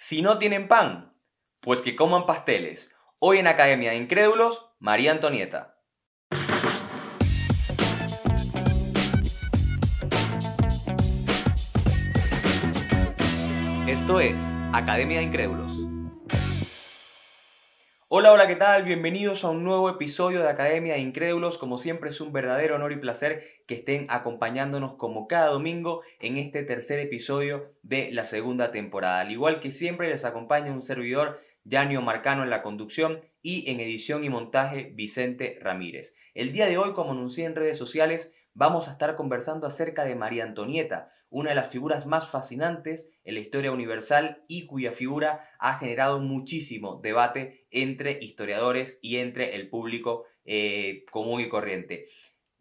Si no tienen pan, pues que coman pasteles. Hoy en Academia de Incrédulos, María Antonieta. Esto es Academia de Incrédulos. Hola, hola, ¿qué tal? Bienvenidos a un nuevo episodio de Academia de Incrédulos. Como siempre es un verdadero honor y placer que estén acompañándonos como cada domingo en este tercer episodio de la segunda temporada. Al igual que siempre les acompaña un servidor, Yanio Marcano en la conducción y en edición y montaje Vicente Ramírez. El día de hoy, como anuncié en redes sociales, vamos a estar conversando acerca de María Antonieta, una de las figuras más fascinantes en la historia universal y cuya figura ha generado muchísimo debate entre historiadores y entre el público eh, común y corriente.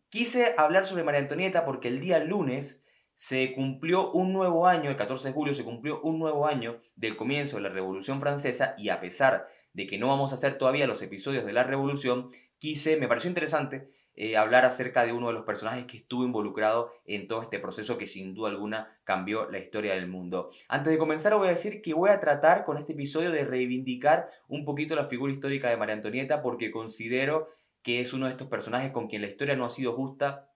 Quise hablar sobre María Antonieta porque el día lunes se cumplió un nuevo año, el 14 de julio se cumplió un nuevo año del comienzo de la Revolución Francesa y a pesar de que no vamos a hacer todavía los episodios de la Revolución, quise, me pareció interesante eh, hablar acerca de uno de los personajes que estuvo involucrado en todo este proceso que sin duda alguna cambió la historia del mundo. Antes de comenzar voy a decir que voy a tratar con este episodio de reivindicar un poquito la figura histórica de María Antonieta porque considero que es uno de estos personajes con quien la historia no ha sido justa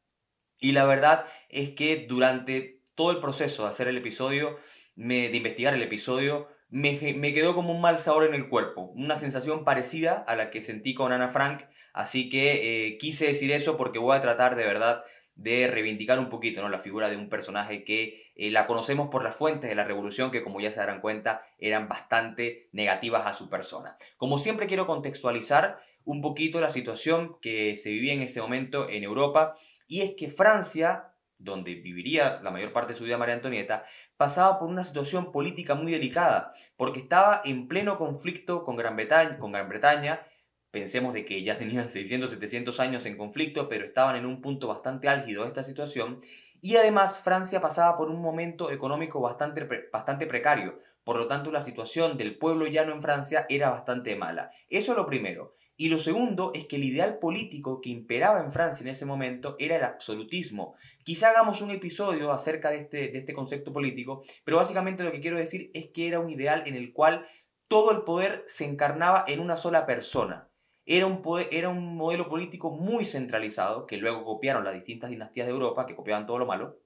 y la verdad es que durante todo el proceso de hacer el episodio, de investigar el episodio, me, me, quedó como un mal sabor en el cuerpo, una sensación parecida a la que sentí con Ana Frank Así que eh, quise decir eso porque voy a tratar de verdad de reivindicar un poquito ¿no? la figura de un personaje que eh, la conocemos por las fuentes de la revolución que como ya se darán cuenta eran bastante negativas a su persona. Como siempre quiero contextualizar un poquito la situación que se vivía en ese momento en Europa y es que Francia, donde viviría la mayor parte de su vida María Antonieta, pasaba por una situación política muy delicada porque estaba en pleno conflicto con Gran Bretaña, con Gran Bretaña Pensemos de que ya tenían 600, 700 años en conflicto, pero estaban en un punto bastante álgido de esta situación. Y además Francia pasaba por un momento económico bastante, bastante precario. Por lo tanto, la situación del pueblo llano en Francia era bastante mala. Eso es lo primero. Y lo segundo es que el ideal político que imperaba en Francia en ese momento era el absolutismo. Quizá hagamos un episodio acerca de este, de este concepto político, pero básicamente lo que quiero decir es que era un ideal en el cual todo el poder se encarnaba en una sola persona. Era un, era un modelo político muy centralizado, que luego copiaron las distintas dinastías de Europa, que copiaban todo lo malo,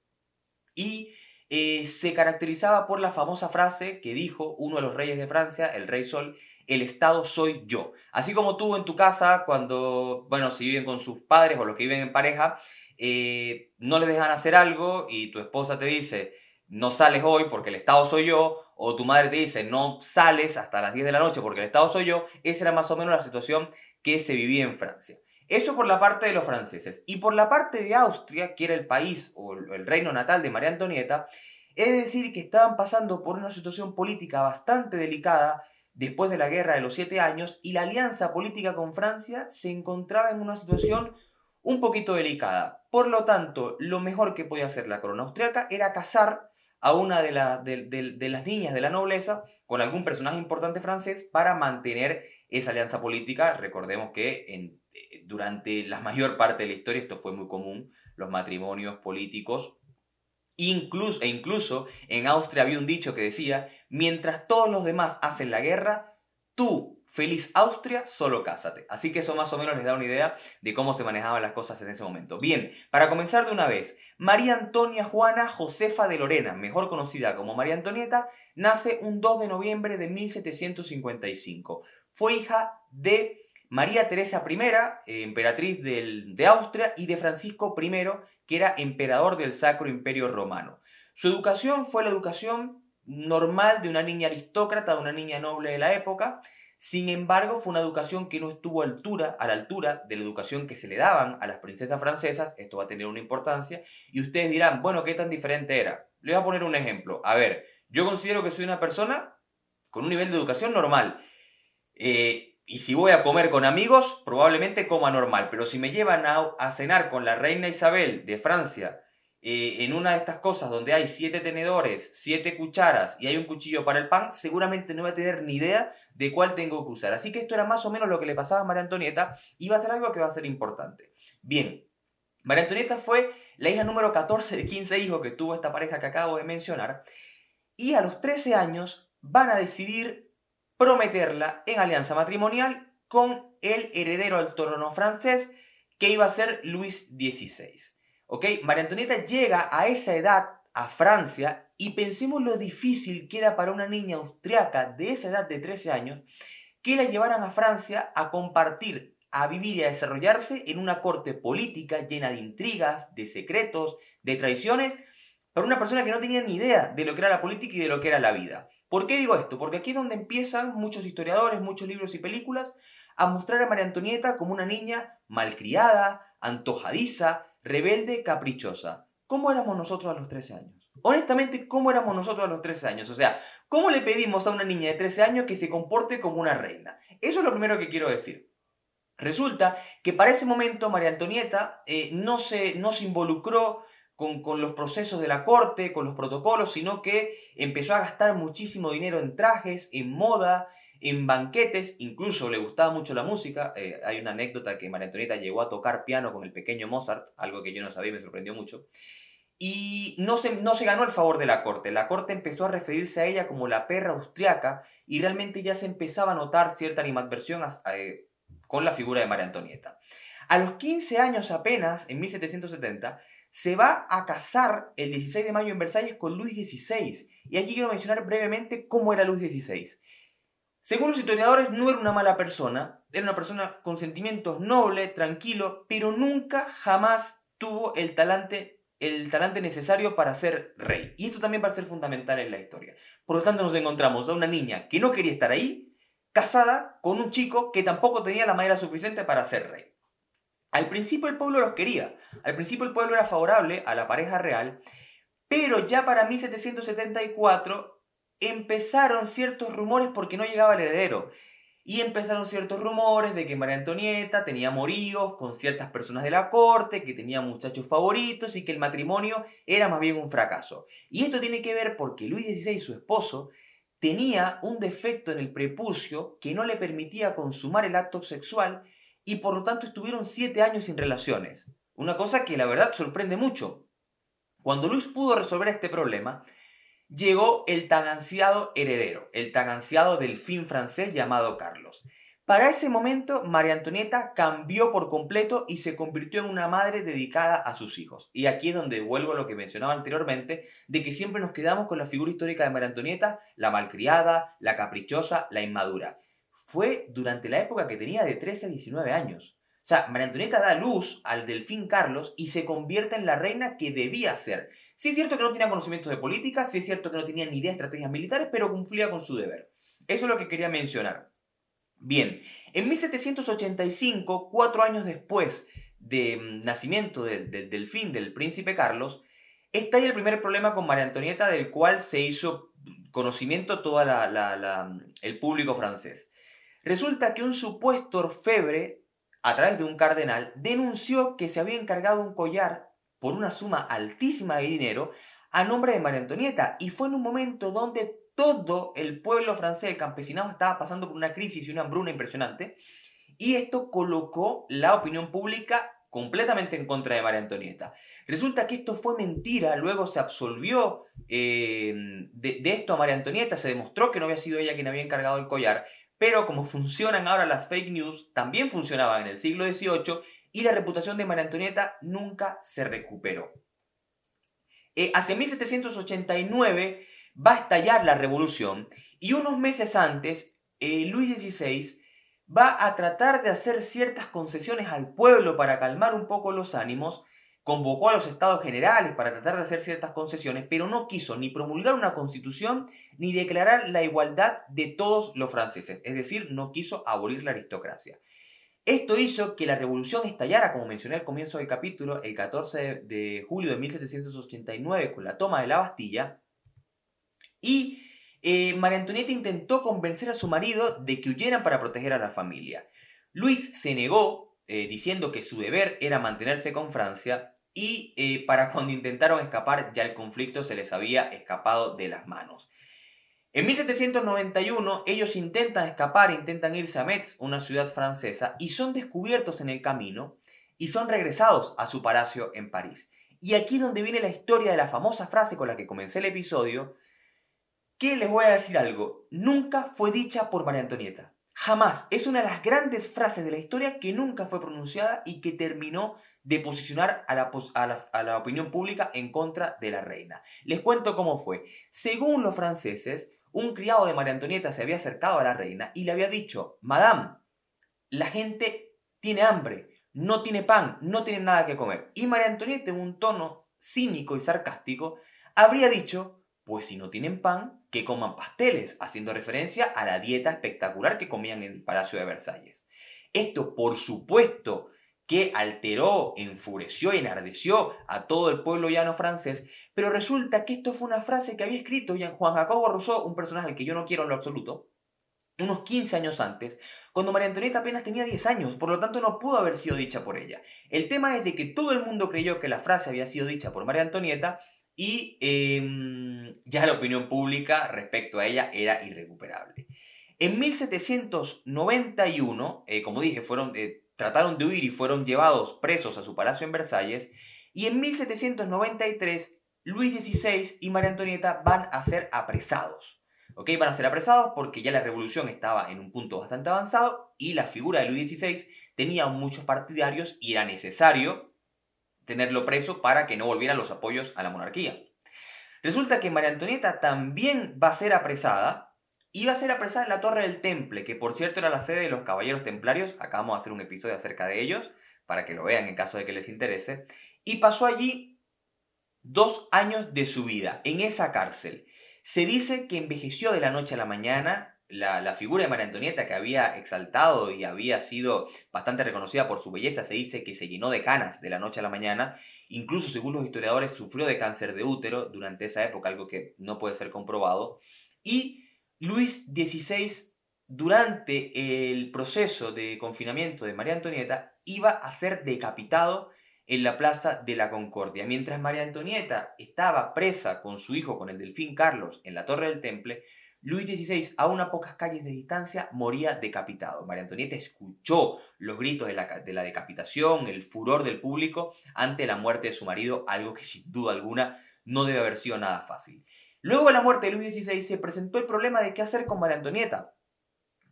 y eh, se caracterizaba por la famosa frase que dijo uno de los reyes de Francia, el rey Sol, el Estado soy yo. Así como tú en tu casa, cuando, bueno, si viven con sus padres o los que viven en pareja, eh, no les dejan hacer algo y tu esposa te dice, no sales hoy porque el Estado soy yo, o tu madre te dice, no sales hasta las 10 de la noche porque el Estado soy yo, esa era más o menos la situación que se vivía en Francia. Eso por la parte de los franceses. Y por la parte de Austria, que era el país o el reino natal de María Antonieta, es decir que estaban pasando por una situación política bastante delicada después de la guerra de los siete años y la alianza política con Francia se encontraba en una situación un poquito delicada. Por lo tanto, lo mejor que podía hacer la corona austriaca era casar a una de, de, las niñas de la nobleza con algún personaje importante francés para mantener esa alianza política. Recordemos que eh, durante la mayor parte de la historia esto fue muy común, los matrimonios políticos. Incluso, e incluso en Austria había un dicho que decía, mientras todos los demás hacen la guerra, tú Feliz Austria, solo cásate. Así que eso más o menos les da una idea de cómo se manejaban las cosas en ese momento. Bien, para comenzar de una vez, María Antonia Juana Josefa de Lorena, mejor conocida como María Antonieta, nace un 2 de noviembre de 1755. Fue hija de María Teresa I, eh, emperatriz de Austria, y de Francisco I, que era emperador del Sacro Imperio Romano. Su educación fue la educación normal de una niña aristócrata, de una niña noble de la época, sin embargo, fue una educación que no estuvo a, altura, a la altura de la educación que se le daban a las princesas francesas. Esto va a tener una importancia. Y ustedes dirán, bueno, ¿qué tan diferente era? Les voy a poner un ejemplo. A ver, yo considero que soy una persona con un nivel de educación normal. Eh, y si voy a comer con amigos, probablemente coma normal. Pero si me llevan a cenar con la reina Isabel de Francia eh, en una de estas cosas donde hay siete tenedores, siete cucharas y hay un cuchillo para el pan, seguramente no voy a tener ni idea de cuál tengo que usar. Así que esto era más o menos lo que le pasaba a María Antonieta y va a ser algo que va a ser importante. Bien, María Antonieta fue la hija número 14 de 15 hijos que tuvo esta pareja que acabo de mencionar y a los 13 años van a decidir prometerla en alianza matrimonial con el heredero al trono francés, que iba a ser Luis XVI. ¿Ok? María Antonieta llega a esa edad a Francia y pensemos lo difícil que era para una niña austriaca de esa edad de 13 años que la llevaran a Francia a compartir, a vivir y a desarrollarse en una corte política llena de intrigas, de secretos, de traiciones, para una persona que no tenía ni idea de lo que era la política y de lo que era la vida. ¿Por qué digo esto? Porque aquí es donde empiezan muchos historiadores, muchos libros y películas a mostrar a María Antonieta como una niña malcriada, antojadiza, rebelde, caprichosa. ¿Cómo éramos nosotros a los 13 años? Honestamente, ¿cómo éramos nosotros a los 13 años? O sea, ¿cómo le pedimos a una niña de 13 años que se comporte como una reina? Eso es lo primero que quiero decir. Resulta que para ese momento María Antonieta eh, no, se, no se involucró con, con, los procesos de la corte, con los protocolos, sino que empezó a gastar muchísimo dinero en trajes, en moda, en banquetes, incluso le gustaba mucho la música. Eh, hay una anécdota que María Antonieta llegó a tocar piano con el pequeño Mozart, algo que yo no sabía y me sorprendió mucho. Y no se, ganó el favor de la corte. La corte empezó a referirse a ella como la perra austriaca y realmente ya se empezaba a notar cierta animadversión eh, con la figura de María Antonieta. A los 15 años apenas, en 1770, se va a casar el 16 de mayo en Versalles con Luis XVI. Y aquí quiero mencionar brevemente cómo era Luis XVI. Según los historiadores, no era una mala persona, era una persona con sentimientos noble, tranquilo, pero nunca jamás tuvo el talante, el talante necesario para ser rey. Y esto también va a ser fundamental en la historia. Por lo tanto, nos encontramos a una niña que no quería estar ahí, casada con un chico que tampoco tenía la madera suficiente para ser rey. Al principio el pueblo los quería, al principio el pueblo era favorable a la pareja real, pero ya para 1774 empezaron ciertos rumores porque no llegaba el heredero. Y empezaron ciertos rumores de que María Antonieta tenía moríos con ciertas personas de la corte, que tenía muchachos favoritos y que el matrimonio era más bien un fracaso. Y esto tiene que ver porque Luis XVI, su esposo, tenía un defecto en el prepucio que no le permitía consumar el acto sexual y por lo tanto estuvieron siete años sin relaciones. Una cosa que la verdad sorprende mucho. Cuando Luis pudo resolver este problema, llegó el tan ansiado heredero, el tan ansiado delfín francés llamado Carlos. Para ese momento, María Antonieta cambió por completo y se convirtió en una madre dedicada a sus hijos. Y aquí es donde vuelvo a lo que mencionaba anteriormente, de que siempre nos quedamos con la figura histórica de María Antonieta, la malcriada, la caprichosa, la inmadura. Fue durante la época que tenía de 13 a 19 años. O sea, María Antonieta da luz al delfín Carlos y se convierte en la reina que debía ser. Sí es cierto que no tenía conocimientos de política, sí es cierto que no tenía ni idea de estrategias militares, pero cumplía con su deber. Eso es lo que quería mencionar. Bien, en 1785, cuatro años después del mm, nacimiento del, delfín del príncipe Carlos, estalla el primer problema con María Antonieta, del cual se hizo conocimiento todo el público francés. Resulta que un supuesto orfebre a través de un cardenal, denunció que se había encargado un collar por una suma altísima de dinero a nombre de María Antonieta y fue en un momento donde todo el pueblo francés, el campesinado, estaba pasando por una crisis y una hambruna impresionante y esto colocó la opinión pública completamente en contra de María Antonieta. Resulta que esto fue mentira, luego se absolvió eh, de, de, esto a María Antonieta, se demostró que no había sido ella quien había encargado el collar, pero como funcionan ahora las fake news, también funcionaban en el siglo XVIII y la reputación de María Antonieta nunca se recuperó. Eh, hacia 1789 va a estallar la revolución y unos meses antes eh, Luis XVI va a tratar de hacer ciertas concesiones al pueblo para calmar un poco los ánimos convocó a los estados generales para tratar de hacer ciertas concesiones, pero no quiso ni promulgar una constitución ni declarar la igualdad de todos los franceses, es decir, no quiso abolir la aristocracia. Esto hizo que la revolución estallara, como mencioné al comienzo del capítulo, el 14 de julio de 1789 con la toma de la Bastilla, y eh, María Antonieta intentó convencer a su marido de que huyeran para proteger a la familia. Luis se negó, eh, diciendo que su deber era mantenerse con Francia, y eh, para cuando intentaron escapar ya el conflicto se les había escapado de las manos. En 1791 ellos intentan escapar, intentan irse a Metz, una ciudad francesa, y son descubiertos en el camino y son regresados a su palacio en París. Y aquí donde viene la historia de la famosa frase con la que comencé el episodio, que les voy a decir algo, nunca fue dicha por María Antonieta. Jamás. Es una de las grandes frases de la historia que nunca fue pronunciada y que terminó de posicionar a la, a, la, opinión pública en contra de la reina. Les cuento cómo fue. Según los franceses, un criado de María Antonieta se había acercado a la reina y le había dicho, Madame, la gente tiene hambre, no tiene pan, no tiene nada que comer. Y María Antonieta, en un tono cínico y sarcástico, habría dicho, pues si no tienen pan, que coman pasteles, haciendo referencia a la dieta espectacular que comían en el Palacio de Versalles. Esto, por supuesto, que alteró, enfureció y enardeció a todo el pueblo llano francés, pero resulta que esto fue una frase que había escrito Juan Jacobo Rousseau, un personaje al que yo no quiero en lo absoluto, unos 15 años antes, cuando María Antonieta apenas tenía 10 años, por lo tanto no pudo haber sido dicha por ella. El tema es de que todo el mundo creyó que la frase había sido dicha por María Antonieta y em, ya la opinión pública respecto a ella era irrecuperable. En 1791, eh, como dije, fueron, eh, trataron de huir y fueron llevados presos a su palacio en Versalles, y en 1793 Luis XVI y María Antonieta van a ser apresados. ¿Ok? Van a ser apresados porque ya la revolución estaba en un punto bastante avanzado y la figura de Luis XVI tenía muchos partidarios y era necesario tenerlo preso para que no volvieran los apoyos a la monarquía. Resulta que María Antonieta también va a ser apresada va a ser apresada en la Torre del Temple, que por cierto era la sede de los Caballeros Templarios. Acabamos de hacer un episodio acerca de ellos, para que lo vean en caso de que les interese. Y pasó allí dos años de su vida, en esa cárcel. Se dice que envejeció de la noche a la mañana, la, figura de María Antonieta que había exaltado y había sido bastante reconocida por su belleza, se dice que se llenó de canas de la noche a la mañana, incluso según los historiadores sufrió de cáncer de útero durante esa época, algo que no puede ser comprobado, y Luis XVI durante el proceso de confinamiento de María Antonieta iba a ser decapitado en la Plaza de la Concordia. Mientras María Antonieta estaba presa con su hijo, con el delfín Carlos, en la Torre del Temple, Luis XVI, a unas pocas calles de distancia, moría decapitado. María Antonieta escuchó los gritos de la, de la, decapitación, el furor del público ante la muerte de su marido, algo que sin duda alguna no debe haber sido nada fácil. Luego de la muerte de Luis XVI se presentó el problema de qué hacer con María Antonieta,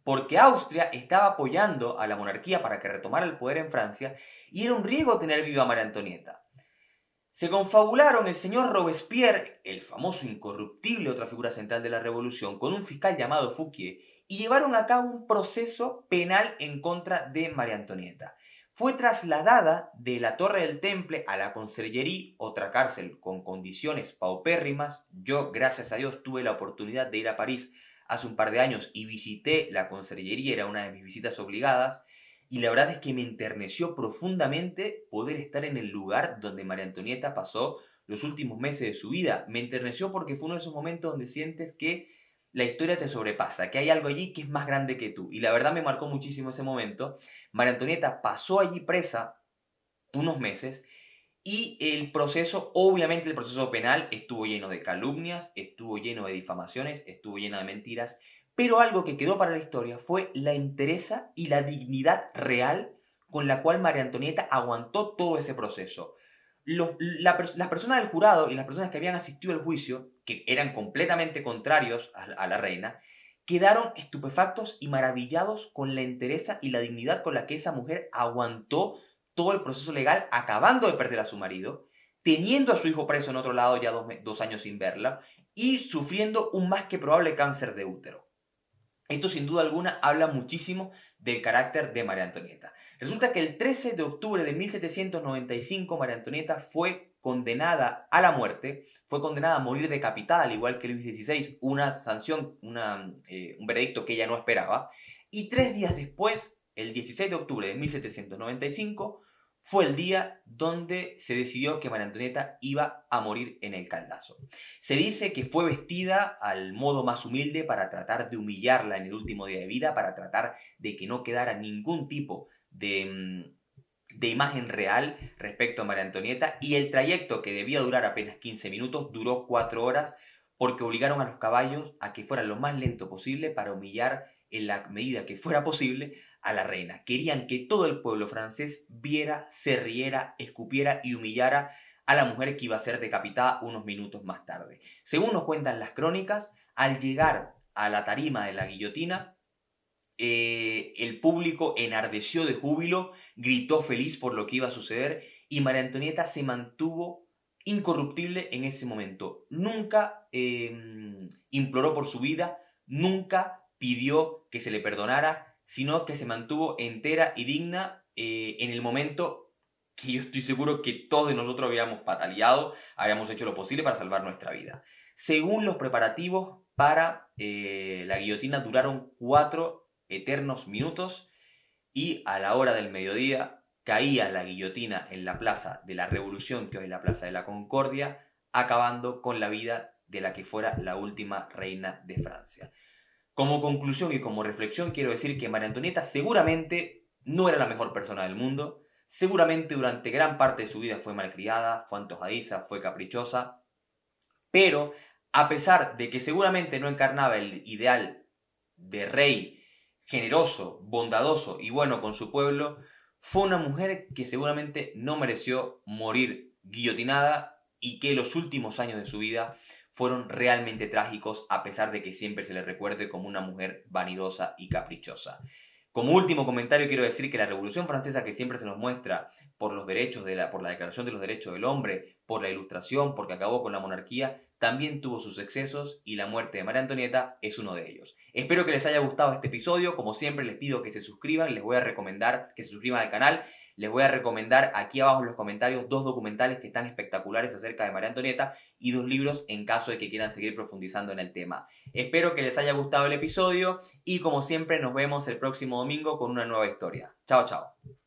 porque Austria estaba apoyando a la monarquía para que retomara el poder en Francia y era un riesgo tener viva a María Antonieta. Se confabularon el señor Robespierre, el famoso incorruptible, otra figura central de la revolución, con un fiscal llamado Fouquier, y llevaron a cabo un proceso penal en contra de María Antonieta. Fue trasladada de la Torre del Temple a la Conserjería, otra cárcel con condiciones paupérrimas. Yo, gracias a Dios, tuve la oportunidad de ir a París hace un par de años y visité la Conserjería, era una de mis visitas obligadas. Y la verdad es que me enterneció profundamente poder estar en el lugar donde María Antonieta pasó los últimos meses de su vida. Me enterneció porque fue uno de esos momentos donde sientes que la historia te sobrepasa, que hay algo allí que es más grande que tú. Y la verdad me marcó muchísimo ese momento. María Antonieta pasó allí presa unos meses y el proceso, obviamente el proceso penal estuvo lleno de calumnias, estuvo lleno de difamaciones, estuvo lleno de mentiras, pero algo que quedó para la historia fue la entereza y la dignidad real con la cual María Antonieta aguantó todo ese proceso. las personas del jurado y las personas que habían asistido al juicio, que eran completamente contrarios a, la reina, quedaron estupefactos y maravillados con la entereza y la dignidad con la que esa mujer aguantó todo el proceso legal, acabando de perder a su marido, teniendo a su hijo preso en otro lado ya dos años sin verla, y sufriendo un más que probable cáncer de útero. Esto sin duda alguna habla muchísimo del carácter de María Antonieta. Resulta que el 13 de octubre de 1795 María Antonieta fue condenada a la muerte, fue condenada a morir decapitada, al igual que Luis XVI, una sanción, eh, un veredicto que ella no esperaba. Y tres días después, el 16 de octubre de 1795, fue el día donde se decidió que María Antonieta iba a morir en el caldazo. Se dice que fue vestida al modo más humilde para tratar de humillarla en el último día de vida, para tratar de que no quedara ningún tipo de, mm, de imagen real respecto a María Antonieta y el trayecto que debía durar apenas 15 minutos duró 4 horas porque obligaron a los caballos a que fueran lo más lento posible para humillar en la medida que fuera posible a la reina. Querían que todo el pueblo francés viera, se riera, escupiera y humillara a la mujer que iba a ser decapitada unos minutos más tarde. Según nos cuentan las crónicas, Al llegar a la tarima de la guillotina, eh, el público enardeció de júbilo, gritó feliz por lo que iba a suceder y María Antonieta se mantuvo incorruptible en ese momento. Nunca em, imploró por su vida, nunca pidió que se le perdonara, sino que se mantuvo entera y digna eh, en el momento que yo estoy seguro que todos nosotros habíamos pataleado, habíamos hecho lo posible para salvar nuestra vida. Según los preparativos para eh, la guillotina duraron cuatro eternos minutos y a la hora del mediodía caía la guillotina en la Plaza de la Revolución, que hoy es la Plaza de la Concordia, acabando con la vida de la que fuera la última reina de Francia. Como conclusión y como reflexión quiero decir que María Antonieta seguramente no era la mejor persona del mundo, seguramente durante gran parte de su vida fue malcriada, fue antojadiza, fue caprichosa, pero a pesar de que seguramente no encarnaba el ideal de rey generoso, bondadoso y bueno con su pueblo, fue una mujer que seguramente no mereció morir guillotinada y que los últimos años de su vida fueron realmente trágicos a pesar de que siempre se le recuerde como una mujer vanidosa y caprichosa. Como último comentario quiero decir que la Revolución Francesa que siempre se nos muestra por los derechos de la, por la Declaración de los Derechos del Hombre, por la Ilustración, porque acabó con la monarquía, también tuvo sus excesos y la muerte de María Antonieta es uno de ellos. Espero que les haya gustado este episodio, como siempre les pido que se suscriban, les voy a recomendar que se suscriban al canal, les voy a recomendar aquí abajo en los comentarios dos documentales que están espectaculares acerca de María Antonieta y dos libros en caso de que quieran seguir profundizando en el tema. Espero que les haya gustado el episodio y como siempre nos vemos el próximo domingo con una nueva historia. Chao, chao.